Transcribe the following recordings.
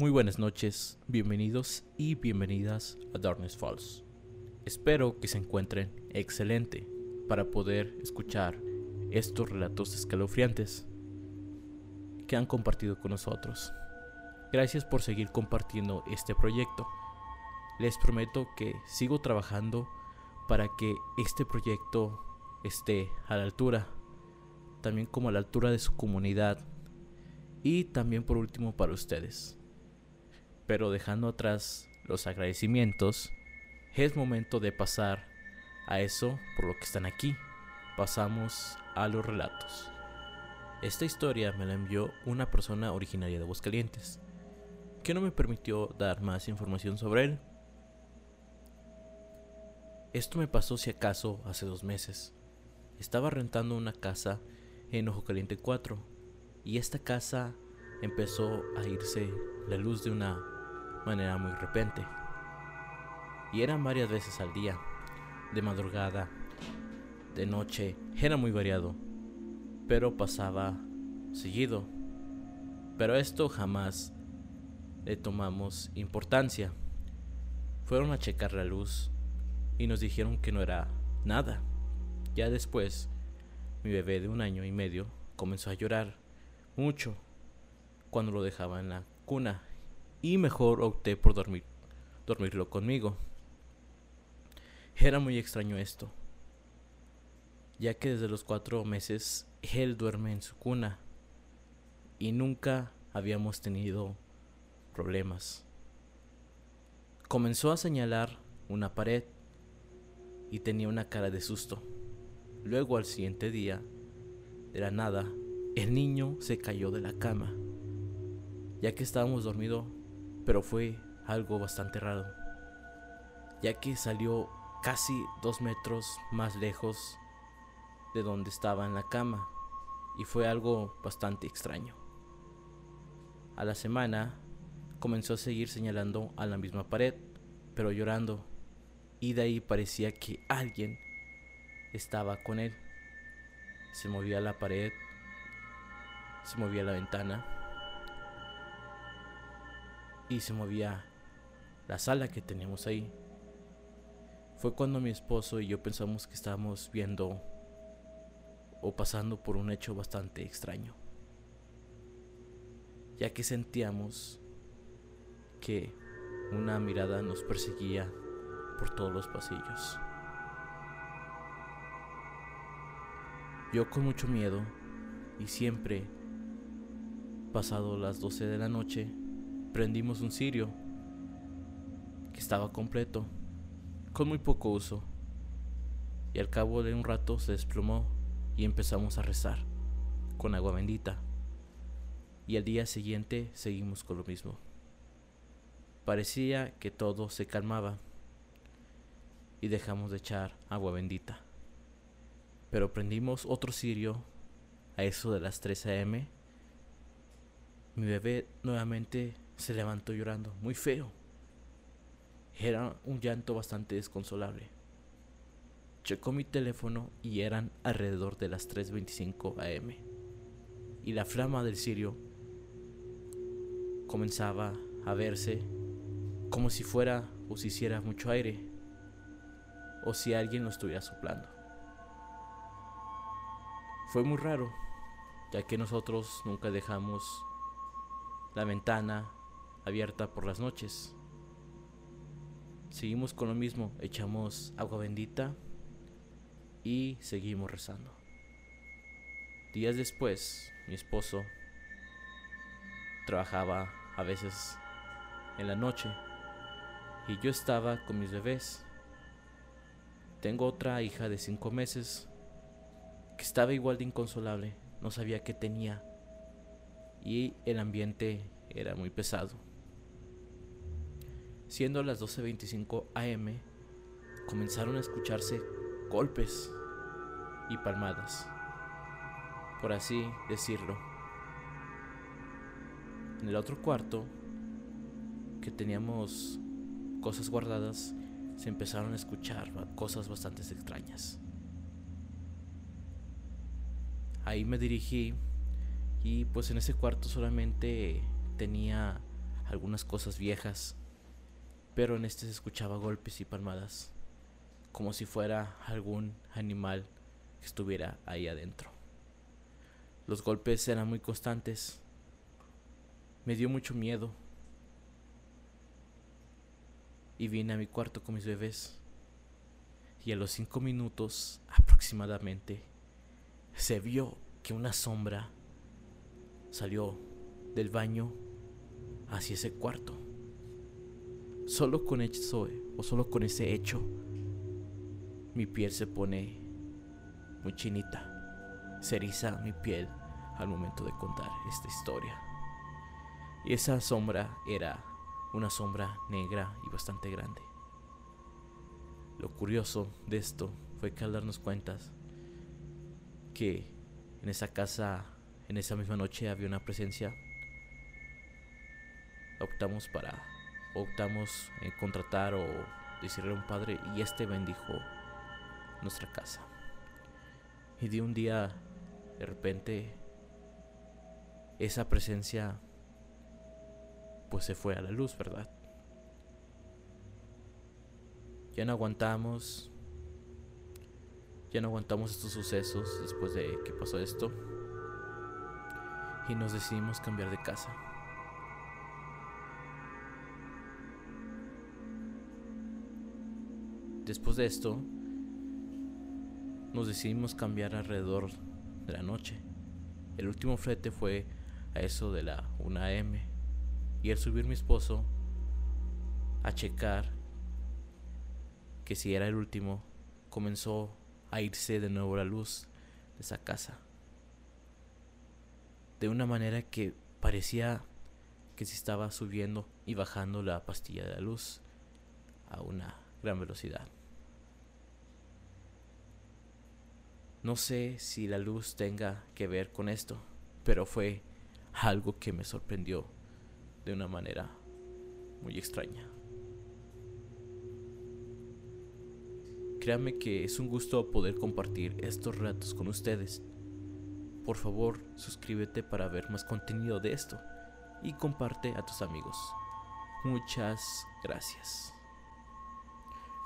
Muy buenas noches, bienvenidos y bienvenidas a Darkness Falls. Espero que se encuentren excelente para poder escuchar estos relatos escalofriantes que han compartido con nosotros. Gracias por seguir compartiendo este proyecto. Les prometo que sigo trabajando para que este proyecto esté a la altura, también como a la altura de su comunidad y también por último para ustedes. Pero dejando atrás los agradecimientos, es momento de pasar a eso por lo que están aquí. Pasamos a los relatos. Esta historia me la envió una persona originaria de Aguascalientes, que no me permitió dar más información sobre él. Esto me pasó si acaso hace dos meses. Estaba rentando una casa en Ojo Caliente 4 y esta casa empezó a irse la luz de una manera muy repente. Y eran varias veces al día, de madrugada, de noche, era muy variado, pero pasaba seguido. Pero esto jamás le tomamos importancia. Fueron a checar la luz y nos dijeron que no era nada. Ya después, mi bebé de un año y medio comenzó a llorar mucho cuando lo dejaba en la cuna y mejor opté por dormir, dormirlo conmigo. Era muy extraño esto, ya que desde los cuatro meses él duerme en su cuna y nunca habíamos tenido problemas. Comenzó a señalar una pared y tenía una cara de susto. Luego al siguiente día, de la nada, el niño se cayó de la cama, ya que estábamos dormidos, pero fue algo bastante raro, ya que salió casi dos metros más lejos de donde estaba en la cama, y fue algo bastante extraño. A la semana comenzó a seguir señalando a la misma pared, pero llorando, y de ahí parecía que alguien estaba con él. Se movía la pared se movía la ventana y se movía la sala que teníamos ahí. Fue cuando mi esposo y yo pensamos que estábamos viendo o pasando por un hecho bastante extraño, ya que sentíamos que una mirada nos perseguía por todos los pasillos. Yo con mucho miedo y siempre Pasado las 12 de la noche, prendimos un cirio que estaba completo, con muy poco uso, y al cabo de un rato se desplomó y empezamos a rezar con agua bendita. Y al día siguiente seguimos con lo mismo. Parecía que todo se calmaba y dejamos de echar agua bendita. Pero prendimos otro cirio a eso de las 3 a.m mi bebé nuevamente se levantó llorando, muy feo. Era un llanto bastante desconsolable. Checó mi teléfono y eran alrededor de las 3.25 am. Y la flama del cirio comenzaba a verse como si fuera o si hiciera mucho aire o si alguien lo estuviera soplando. Fue muy raro, ya que nosotros nunca dejamos la ventana abierta por las noches. Seguimos con lo mismo, echamos agua bendita y seguimos rezando. Días después, mi esposo trabajaba a veces en la noche y yo estaba con mis bebés. Tengo otra hija de cinco meses que estaba igual de inconsolable, no sabía qué tenía y el ambiente era muy pesado. Siendo las 12.25 am, comenzaron a escucharse golpes y palmadas, por así decirlo. En el otro cuarto, que teníamos cosas guardadas, se empezaron a escuchar cosas bastante extrañas. Ahí me dirigí y pues en ese cuarto solamente tenía algunas cosas viejas, pero en este se escuchaba golpes y palmadas, como si fuera algún animal que estuviera ahí adentro. Los golpes eran muy constantes. Me dio mucho miedo. Y vine a mi cuarto con mis bebés. Y a los cinco minutos aproximadamente se vio que una sombra salió del baño hacia ese cuarto. Solo con eso, o solo con ese hecho, mi piel se pone muy chinita. Se eriza mi piel al momento de contar esta historia. Y esa sombra era una sombra negra y bastante grande. Lo curioso de esto fue que al darnos cuenta que en esa casa, en esa misma noche había una presencia, optamos para, optamos en contratar o decirle a un padre y este bendijo nuestra casa. Y de un día, de repente, esa presencia pues se fue a la luz, ¿verdad? Ya no aguantamos, ya no aguantamos estos sucesos después de que pasó esto y nos decidimos cambiar de casa. Después de esto, nos decidimos cambiar alrededor de la noche. El último flete fue a eso de la 1 am y al subir mi esposo a checar que si era el último, comenzó a irse de nuevo la luz de esa casa. De una manera que parecía que se estaba subiendo y bajando la pastilla de la luz a una gran velocidad. No sé si la luz tenga que ver con esto, pero fue algo que me sorprendió de una manera muy extraña. Créanme que es un gusto poder compartir estos ratos con ustedes. Por favor, suscríbete para ver más contenido de esto y comparte a tus amigos. Muchas gracias.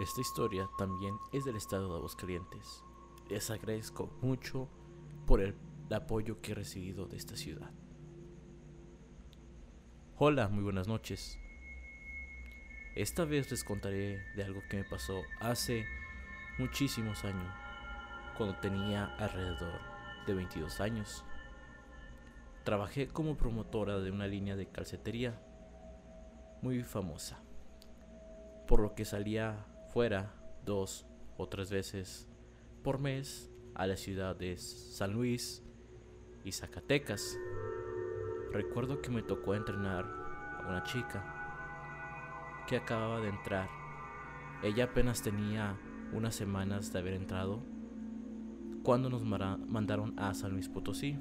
Esta historia también es del estado de Aguascalientes les agradezco mucho por el, apoyo que he recibido de esta ciudad. Hola, muy buenas noches. Esta vez les contaré de algo que me pasó hace muchísimos años, cuando tenía alrededor de 22 años. Trabajé como promotora de una línea de calcetería muy famosa, por lo que salía fuera dos o tres veces por mes a la ciudad de San Luis y Zacatecas. Recuerdo que me tocó entrenar a una chica que acababa de entrar. Ella apenas tenía unas semanas de haber entrado cuando nos mandaron a San Luis Potosí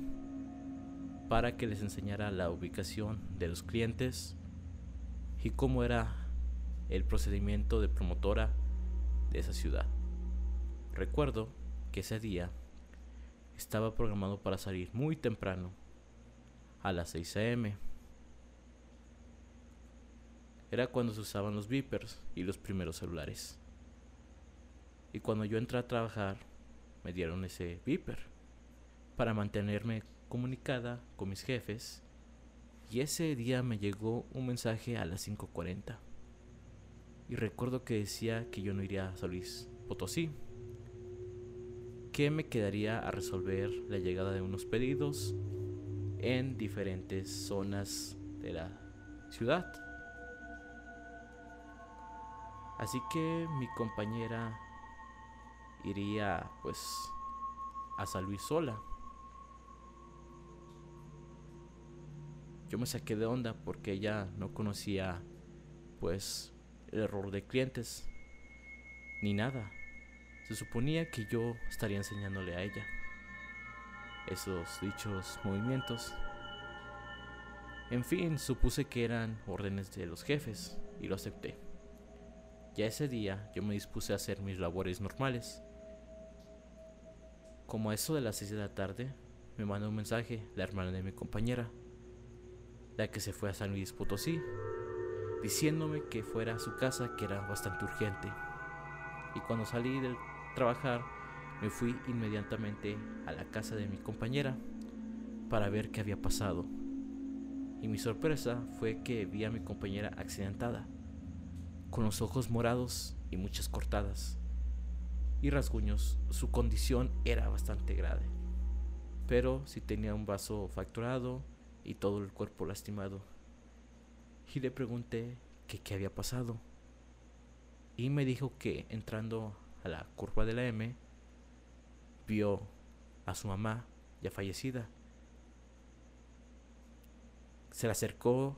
para que les enseñara la ubicación de los clientes y cómo era el procedimiento de promotora de esa ciudad. Recuerdo que ese día estaba programado para salir muy temprano, a las 6 a.m. Era cuando se usaban los beepers y los primeros celulares. Y cuando yo entré a trabajar, me dieron ese beeper para mantenerme comunicada con mis jefes. Y ese día me llegó un mensaje a las 5.40. Y recuerdo que decía que yo no iría a Solís Potosí, que me quedaría a resolver la llegada de unos pedidos en diferentes zonas de la ciudad. Así que mi compañera iría pues a San Luis sola. Yo me saqué de onda porque ella no conocía pues el error de clientes ni nada. Se suponía que yo estaría enseñándole a ella esos dichos movimientos. En fin, supuse que eran órdenes de los jefes y lo acepté. Ya ese día yo me dispuse a hacer mis labores normales. Como a eso de las 6 de la tarde, me mandó un mensaje la hermana de mi compañera, la que se fue a San Luis Potosí diciéndome que fuera a su casa que era bastante urgente. Y cuando salí de trabajar me fui inmediatamente a la casa de mi compañera para ver qué había pasado. Y mi sorpresa fue que vi a mi compañera accidentada, con los ojos morados y muchas cortadas y rasguños. Su condición era bastante grave, pero sí tenía un vaso fracturado y todo el cuerpo lastimado. Y le pregunté qué había pasado. Y me dijo que entrando a la curva de la M, vio a su mamá ya fallecida. Se la acercó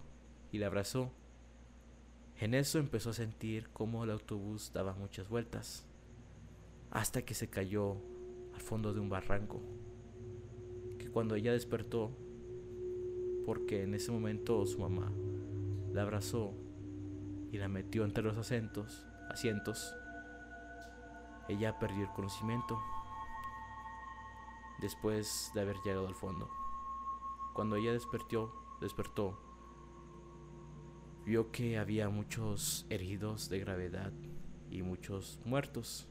y la abrazó. En eso empezó a sentir cómo el autobús daba muchas vueltas, hasta que se cayó al fondo de un barranco, que cuando ella despertó, porque en ese momento su mamá la abrazó y la metió entre los asientos, asientos, ella perdió el conocimiento después de haber llegado al fondo. Cuando ella despertó, despertó, vio que había muchos heridos de gravedad y muchos muertos.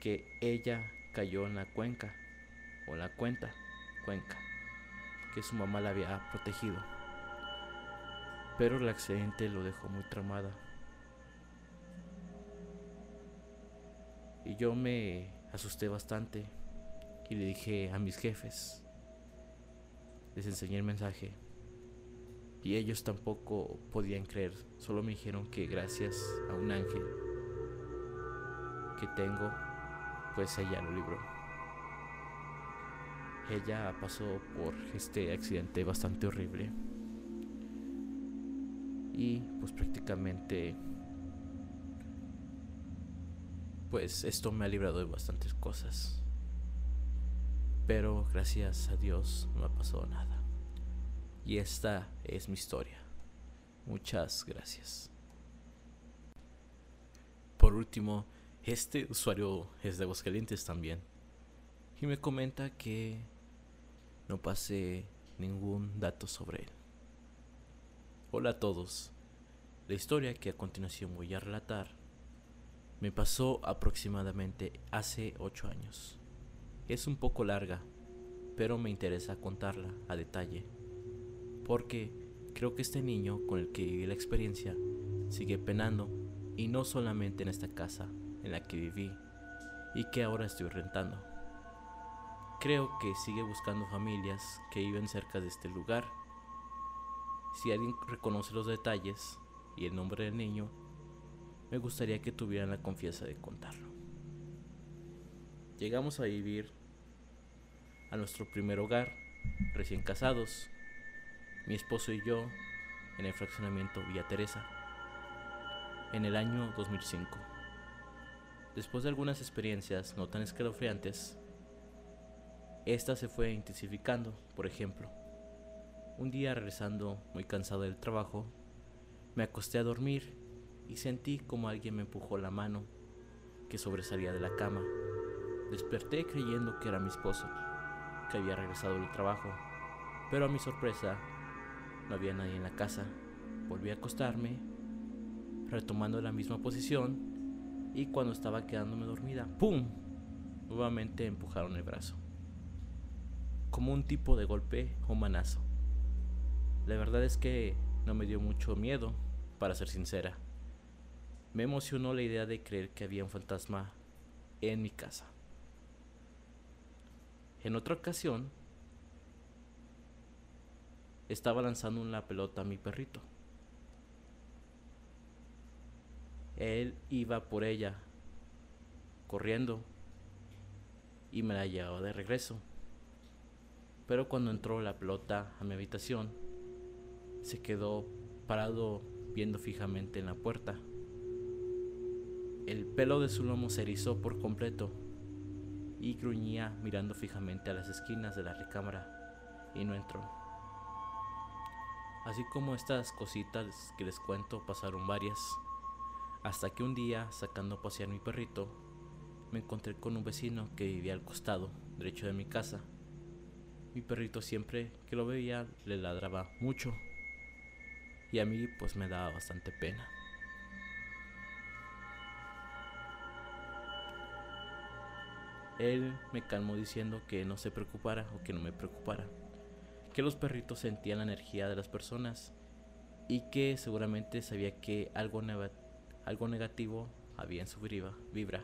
Que ella cayó en la cuenca o la cuenta, cuenca, que su mamá la había protegido. Pero el accidente lo dejó muy tramada. Y yo me asusté bastante y le dije a mis jefes, les enseñé el mensaje y ellos tampoco podían creer, solo me dijeron que gracias a un ángel que tengo, pues ella lo libró. Ella pasó por este accidente bastante horrible y pues prácticamente pues esto me ha librado de bastantes cosas. Pero gracias a Dios no me ha pasado nada. Y esta es mi historia. Muchas gracias. Por último, este usuario es de Aguascalientes también. Y me comenta que no pase ningún dato sobre él. Hola a todos. La historia que a continuación voy a relatar me pasó aproximadamente hace 8 años. Es un poco larga, pero me interesa contarla a detalle, porque creo que este niño con el que viví la experiencia sigue penando, y no solamente en esta casa en la que viví y que ahora estoy rentando. Creo que sigue buscando familias que viven cerca de este lugar. Si alguien reconoce los detalles y el nombre del niño, me gustaría que tuvieran la confianza de contarlo. Llegamos a vivir a nuestro primer hogar, recién casados, mi esposo y yo, en el fraccionamiento Villa Teresa, en el año 2005. Después de algunas experiencias no tan escalofriantes, esta se fue intensificando, por ejemplo. Un día regresando muy cansado del trabajo, me acosté a dormir y sentí como alguien me empujó la mano que sobresalía de la cama Desperté creyendo que era mi esposo, que había regresado del trabajo, pero a mi sorpresa no había nadie en la casa. Volví a acostarme, retomando la misma posición, y cuando estaba quedándome dormida, ¡pum! Nuevamente empujaron el brazo, como un tipo de golpe o manazo. La verdad es que no me dio mucho miedo, para ser sincera. Me emocionó la idea de creer que había un fantasma en mi casa. En otra ocasión, estaba lanzando una pelota a mi perrito. Él iba por ella, corriendo, y me la llevaba de regreso. Pero cuando entró la pelota a mi habitación, se quedó parado viendo fijamente en la puerta. El pelo de su lomo se erizó por completo y gruñía mirando fijamente a las esquinas de la recámara y no entró. Así como estas cositas que les cuento pasaron varias, hasta que un día, sacando a pasear mi perrito, me encontré con un vecino que vivía al costado, derecho de mi casa. Mi perrito siempre que lo veía le ladraba mucho. y a mí pues me daba bastante pena. Él me calmó diciendo que no se preocupara o que no me preocupara, que los perritos sentían la energía de las personas y que seguramente sabía que algo, negativo había en su vibra.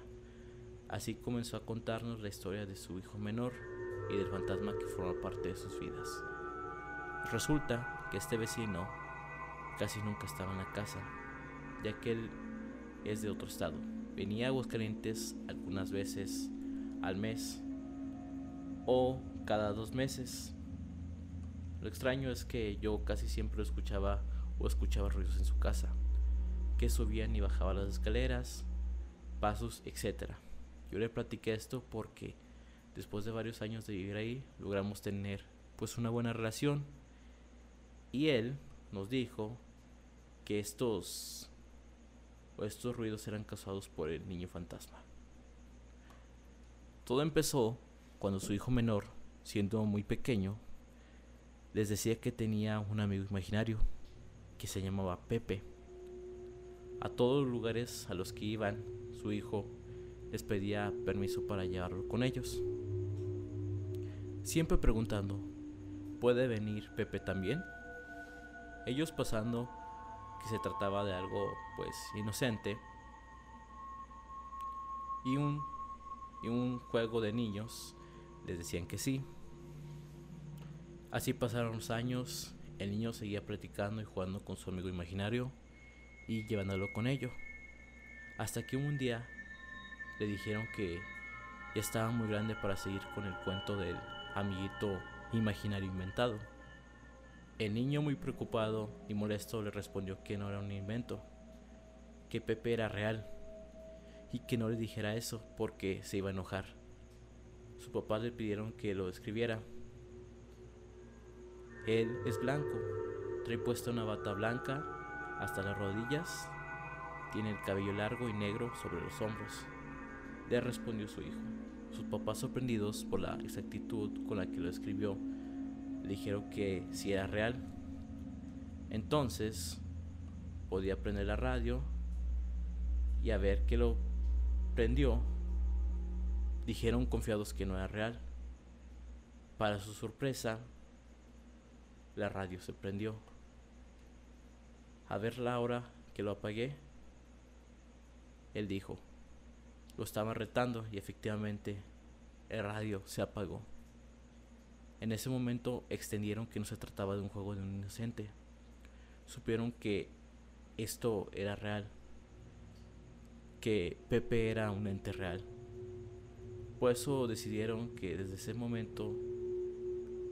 Así comenzó a contarnos la historia de su hijo menor y del fantasma que forma parte de sus vidas. Resulta que este vecino casi nunca estaba en la casa, ya que él es de otro estado. Venía a Aguascalientes algunas veces al mes o cada dos meses. Lo extraño es que yo casi siempre escuchaba o escuchaba ruidos en su casa, que subían y bajaban las escaleras, pasos, etc. Yo le platiqué esto porque después de varios años de vivir ahí logramos tener pues una buena relación y él nos dijo que estos estos ruidos eran causados por el niño fantasma. Todo empezó cuando su hijo menor, siendo muy pequeño, les decía que tenía un amigo imaginario que se llamaba Pepe. A todos los lugares a los que iban, su hijo les pedía permiso para llevarlo con ellos. Siempre preguntando, ¿puede venir Pepe también? Ellos pasando que se trataba de algo pues inocente y un, y un juego de niños les decían que sí. Así pasaron los años el niño seguía platicando y jugando con su amigo imaginario y llevándolo con ello. Hasta que un día le dijeron que ya estaba muy grande para seguir con el cuento del amiguito imaginario inventado. El niño muy preocupado y molesto le respondió que no era un invento, que Pepe era real y que no le dijera eso porque se iba a enojar. Su papá le pidieron que lo escribiera él es blanco, trae puesta una bata blanca hasta las rodillas, tiene el cabello largo y negro sobre los hombros. Le respondió su hijo. Sus papás, sorprendidos por la exactitud con la que lo escribió, le dijeron que si era real. Entonces, podía prender la radio y a ver que lo prendió, dijeron confiados que no era real. Para su sorpresa, la radio se prendió. A ver la hora que lo apagué, él dijo, lo estaba retando y efectivamente el radio se apagó. En ese momento extendieron que no se trataba de un juego de un inocente. Supieron que esto era real, que Pepe era un ente real. Por eso decidieron que desde ese momento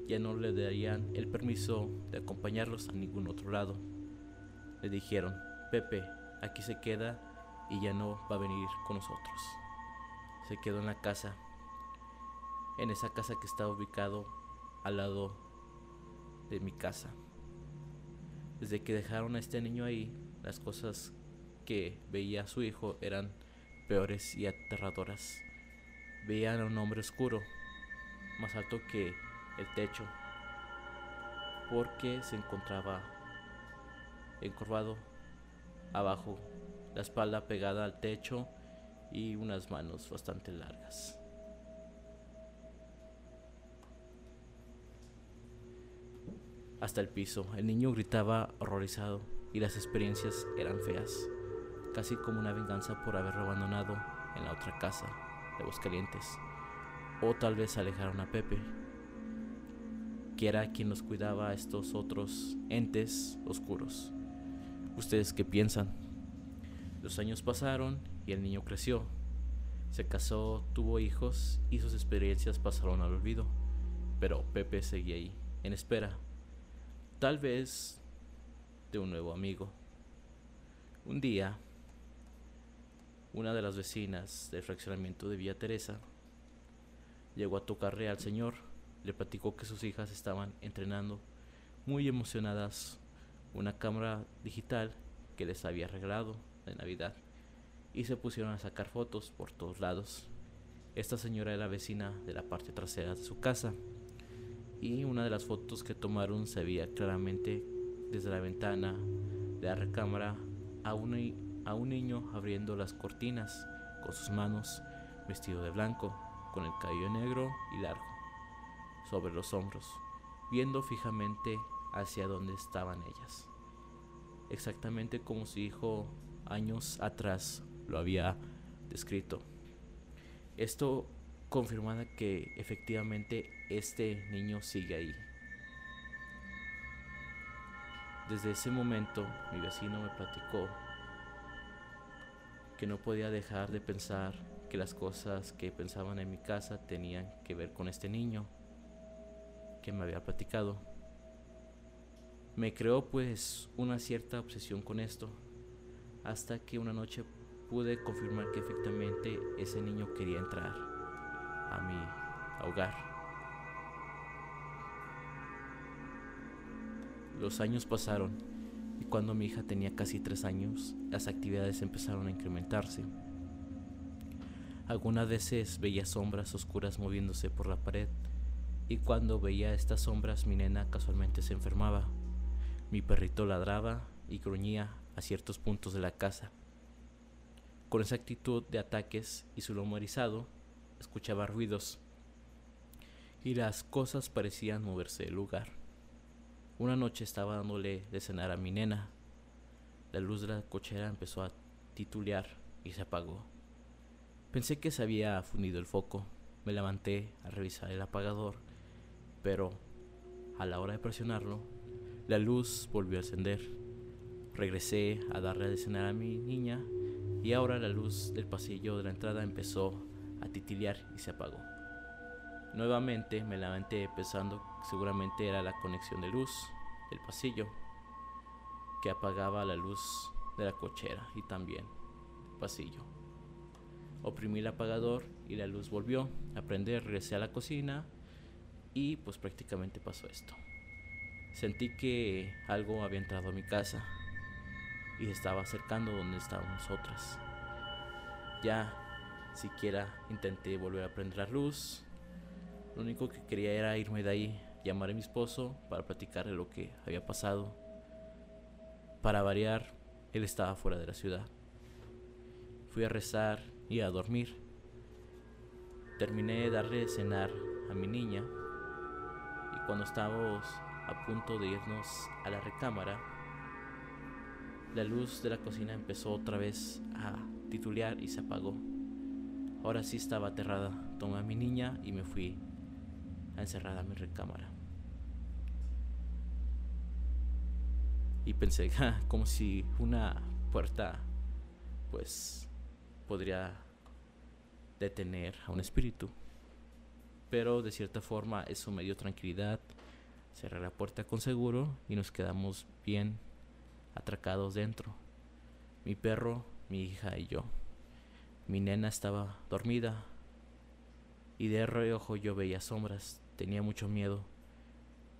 ya no le darían el permiso de acompañarlos a ningún otro lado. Le dijeron, Pepe, aquí se queda y ya no va a venir con nosotros. Se quedó en la casa, en esa casa que estaba ubicado al lado de mi casa. Desde que dejaron a este niño ahí, las cosas que veía su hijo eran peores y aterradoras. Veían a un hombre oscuro, más alto que el techo porque se encontraba encorvado abajo, la espalda pegada al techo y unas manos bastante largas. Hasta el piso, el niño gritaba horrorizado y las experiencias eran feas, casi como una venganza por haberlo abandonado en la otra casa de Calientes o tal vez alejaron a Pepe, que era quien nos cuidaba a estos otros entes oscuros. ¿Ustedes qué piensan? Los años pasaron y el niño creció. Se casó, tuvo hijos y sus experiencias pasaron al olvido. Pero Pepe seguía ahí, en espera. Tal vez de un nuevo amigo. Un día, una de las vecinas del fraccionamiento de Villa Teresa llegó a tocarle al señor le platicó que sus hijas estaban entrenando muy emocionadas una cámara digital que les había regalado de Navidad y se pusieron a sacar fotos por todos lados. Esta señora era vecina de la parte trasera de su casa y una de las fotos que tomaron se veía claramente desde la ventana de la recámara a un, a un niño abriendo las cortinas con sus manos, vestido de blanco, con el cabello negro y largo, sobre los hombros, viendo fijamente hacia donde estaban ellas, exactamente como su hijo años atrás lo había descrito. Esto confirmaba que efectivamente este niño sigue ahí. Desde ese momento mi vecino me platicó que no podía dejar de pensar que las cosas que pensaban en mi casa tenían que ver con este niño que me había platicado. Me creó pues una cierta obsesión con esto, hasta que una noche pude confirmar que efectivamente ese niño quería entrar a mi hogar. Los años pasaron cuando mi hija tenía casi tres años, las actividades empezaron a incrementarse. Algunas veces veía sombras oscuras moviéndose por la pared y cuando veía estas sombras mi nena casualmente se enfermaba. Mi perrito ladraba y gruñía a ciertos puntos de la casa. Con esa actitud de ataques y su lomo erizado, escuchaba ruidos y las cosas parecían moverse del lugar. Una noche estaba dándole de cenar a mi nena. La luz de la cochera empezó a titulear y se apagó. Pensé que se había fundido el foco. Me levanté a revisar el apagador, pero a la hora de presionarlo, la luz volvió a encender. Regresé a darle de cenar a mi niña y ahora la luz del pasillo de la entrada empezó a titilear y se apagó. Nuevamente me levanté pensando que seguramente era la conexión de luz del pasillo que apagaba la luz de la cochera y también el pasillo. Oprimí el apagador y la luz volvió a prender, regresé a la cocina y pues prácticamente pasó esto. Sentí que algo había entrado a mi casa y se estaba acercando donde estábamos nosotras. Ya siquiera intenté volver a prender la luz. Lo único que quería era irme de ahí, llamar a mi esposo para platicarle lo que había pasado. Para variar, él estaba fuera de la ciudad. Fui a rezar y a dormir. Terminé de darle cenar a mi niña y cuando estábamos a punto de irnos a la recámara, la luz de la cocina empezó otra vez a titulear y se apagó. Ahora sí estaba aterrada. Tomé a mi niña y me fui a encerrar a mi recámara. Y pensé, como si una puerta, pues, podría detener a un espíritu. Pero de cierta forma eso me dio tranquilidad. Cerré la puerta con seguro y nos quedamos bien atracados dentro. Mi perro, mi hija y yo. Mi nena estaba dormida y de reojo yo veía sombras. Tenía mucho miedo.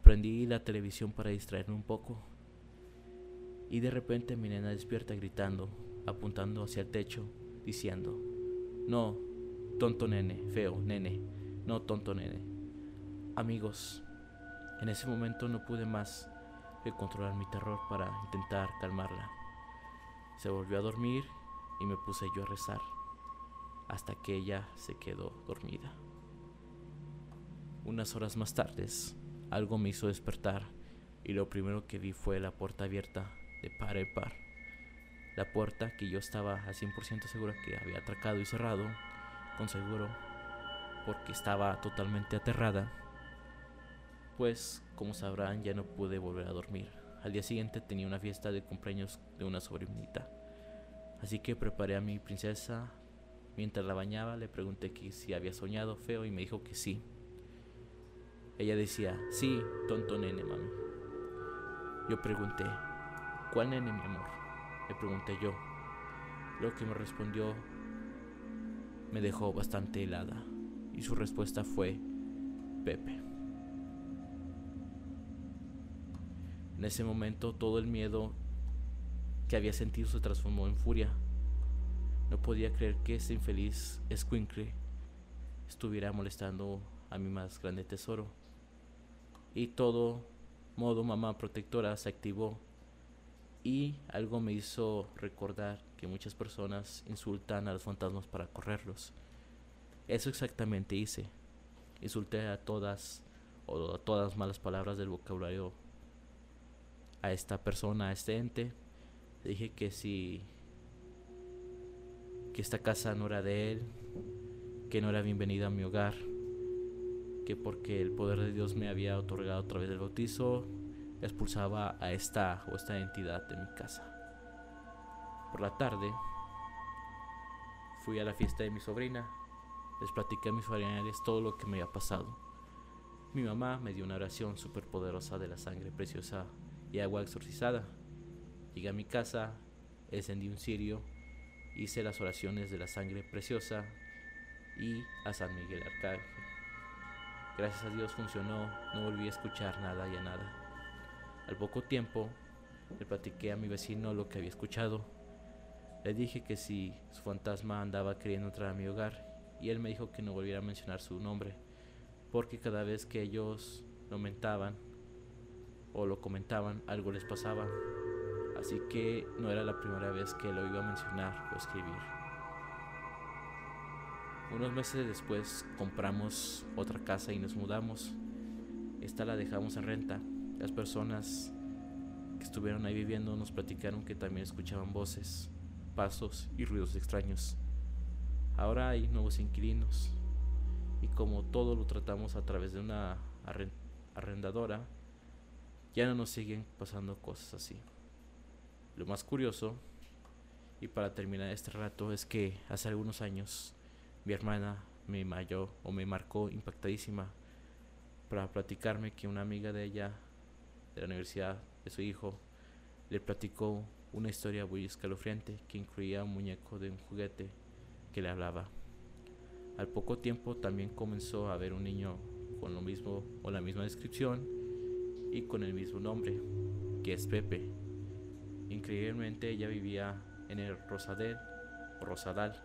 Prendí la televisión para distraerme un poco y de repente mi nena despierta gritando, apuntando hacia el techo diciendo, no, tonto nene, feo, nene, no, tonto nene. Amigos, en ese momento no pude más que controlar mi terror para intentar calmarla. Se volvió a dormir y me puse yo a rezar hasta que ella se quedó dormida. Unas horas más tarde, algo me hizo despertar y lo primero que vi fue la puerta abierta de par en par la puerta que yo estaba a 100% segura que había atracado y cerrado con seguro porque estaba totalmente aterrada. Pues, como sabrán, ya no pude volver a dormir. Al día siguiente tenía una fiesta de cumpleaños de una sobrinita. Así que preparé a mi princesa. Mientras la bañaba, le pregunté si había soñado feo y me dijo que sí. Ella decía, sí, tonto nene, mami. Yo pregunté, ¿cuál nene, mi amor? Le pregunté yo. Lo que me respondió me dejó bastante helada y su respuesta fue Pepe. En ese momento todo el miedo que había sentido se transformó en furia. No podía creer que ese infeliz escuincle estuviera molestando a mi más grande tesoro. Y todo modo mamá protectora se activó y algo me hizo recordar que muchas personas insultan a los fantasmas para correrlos. Eso exactamente hice. Insulté a todas o a todas malas palabras del vocabulario a esta persona, a este ente. dije que si que esta casa no era de él, que no era bienvenida a mi hogar, que porque el poder de Dios me había otorgado a través del bautizo, expulsaba a esta o esta entidad de mi casa. Por la tarde fui a la fiesta de mi sobrina, les platiqué a mis familiares todo lo que me había pasado. Mi mamá me dio una oración súper poderosa de la sangre preciosa y agua exorcizada. Llegué a mi casa, encendí un cirio, hice las oraciones de la sangre preciosa y a San Miguel Arcángel. Gracias a Dios funcionó, no volví a escuchar nada y a nada. Al poco tiempo le platiqué a mi vecino lo que había escuchado. Le dije que si su fantasma andaba queriendo entrar a mi hogar y él me dijo que no volviera a mencionar su nombre, porque cada vez que ellos lo mentaban o lo comentaban algo les pasaba. Así que no era la primera vez que lo iba a mencionar o escribir. Unos meses después compramos otra casa y nos mudamos. Esta la dejamos en renta. Las personas que estuvieron ahí viviendo nos platicaron que también escuchaban voces, pasos y ruidos extraños. Ahora hay nuevos inquilinos y como todo lo tratamos a través de una arrendadora, ya no nos siguen pasando cosas así. Lo más curioso, y para terminar este rato, es que hace algunos años mi hermana me mayó o me marcó impactadísima para platicarme que una amiga de ella de la universidad de su hijo le platicó una historia muy escalofriante que incluía un muñeco de un juguete que le hablaba. Al poco tiempo también comenzó a ver un niño con lo mismo o la misma descripción y con el mismo nombre, que es Pepe. Increíblemente ella vivía en el Rosadel o Rosadal,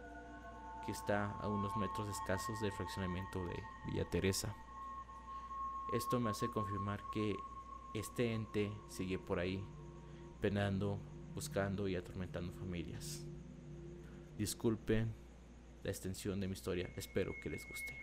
que está a unos metros escasos del fraccionamiento de Villa Teresa. Esto me hace confirmar que este ente sigue por ahí, penando, buscando y atormentando familias. Disculpen la extensión de mi historia, espero que les guste.